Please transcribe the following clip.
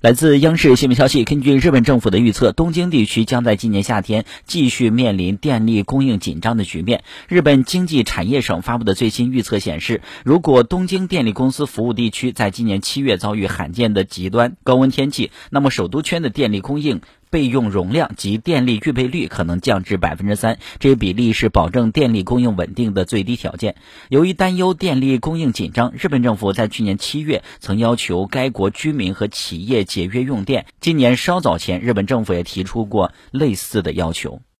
来自央视新闻消息，根据日本政府的预测，东京地区将在今年夏天继续面临电力供应紧张的局面。日本经济产业省发布的最新预测显示，如果东京电力公司服务地区在今年七月遭遇罕见的极端高温天气，那么首都圈的电力供应。备用容量及电力预备率可能降至百分之三，这一比例是保证电力供应稳定的最低条件。由于担忧电力供应紧张，日本政府在去年七月曾要求该国居民和企业节约用电。今年稍早前，日本政府也提出过类似的要求。